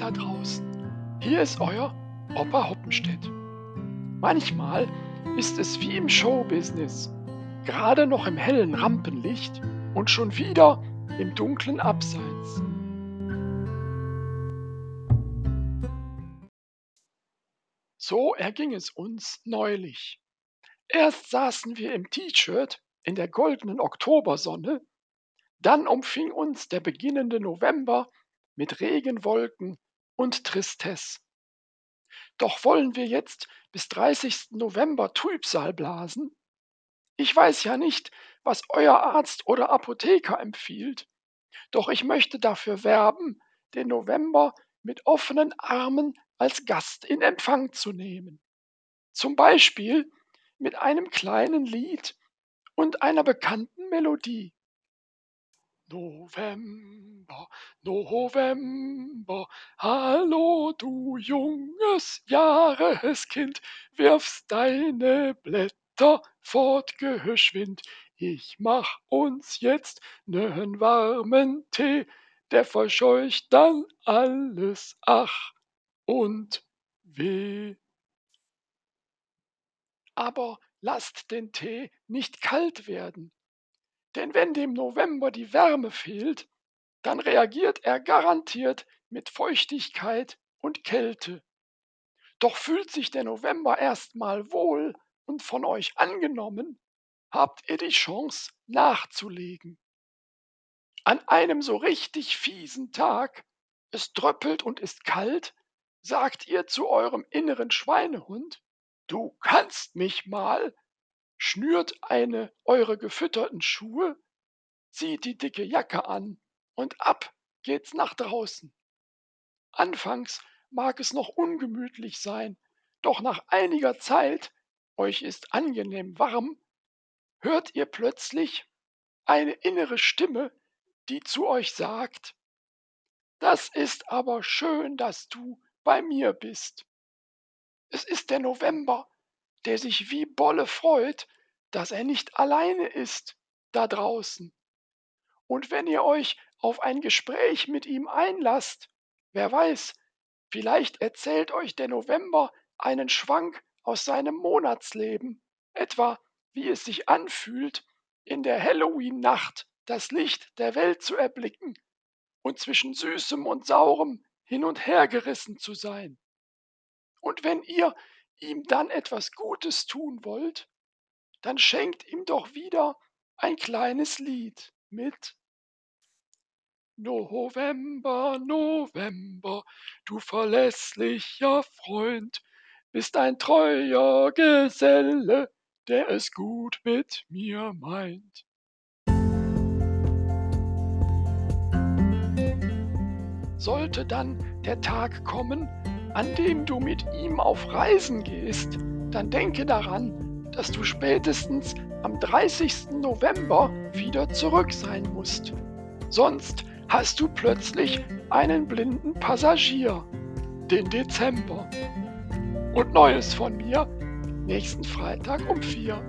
da draußen. Hier ist euer Opa Hoppenstedt. Manchmal ist es wie im Showbusiness. Gerade noch im hellen Rampenlicht und schon wieder im dunklen Abseits. So erging es uns neulich. Erst saßen wir im T-Shirt in der goldenen Oktobersonne, dann umfing uns der beginnende November mit Regenwolken und Tristesse. Doch wollen wir jetzt bis 30. November Trübsal blasen? Ich weiß ja nicht, was euer Arzt oder Apotheker empfiehlt, doch ich möchte dafür werben, den November mit offenen Armen als Gast in Empfang zu nehmen. Zum Beispiel mit einem kleinen Lied und einer bekannten Melodie. November, November, hallo du junges Jahreskind, wirfst deine Blätter fort geschwind. Ich mach uns jetzt nen warmen Tee, der verscheucht dann alles Ach und Weh aber lasst den Tee nicht kalt werden. Denn wenn dem November die Wärme fehlt, dann reagiert er garantiert mit Feuchtigkeit und Kälte. Doch fühlt sich der November erstmal wohl und von euch angenommen, habt ihr die Chance nachzulegen. An einem so richtig fiesen Tag, es tröppelt und ist kalt, sagt ihr zu eurem inneren Schweinehund, Du kannst mich mal, schnürt eine eure gefütterten Schuhe, zieht die dicke Jacke an und ab geht's nach draußen. Anfangs mag es noch ungemütlich sein, doch nach einiger Zeit, euch ist angenehm warm, hört ihr plötzlich eine innere Stimme, die zu euch sagt, das ist aber schön, dass du bei mir bist. Es ist der November, der sich wie Bolle freut, dass er nicht alleine ist da draußen. Und wenn ihr euch auf ein Gespräch mit ihm einlasst, wer weiß, vielleicht erzählt euch der November einen Schwank aus seinem Monatsleben, etwa wie es sich anfühlt, in der Halloween-Nacht das Licht der Welt zu erblicken und zwischen Süßem und Saurem hin und her gerissen zu sein. Und wenn ihr ihm dann etwas Gutes tun wollt, dann schenkt ihm doch wieder ein kleines Lied mit. November, November, du verlässlicher Freund, bist ein treuer Geselle, der es gut mit mir meint. Sollte dann der Tag kommen, an dem du mit ihm auf Reisen gehst, dann denke daran, dass du spätestens am 30. November wieder zurück sein musst. Sonst hast du plötzlich einen blinden Passagier, den Dezember. Und Neues von mir nächsten Freitag um vier.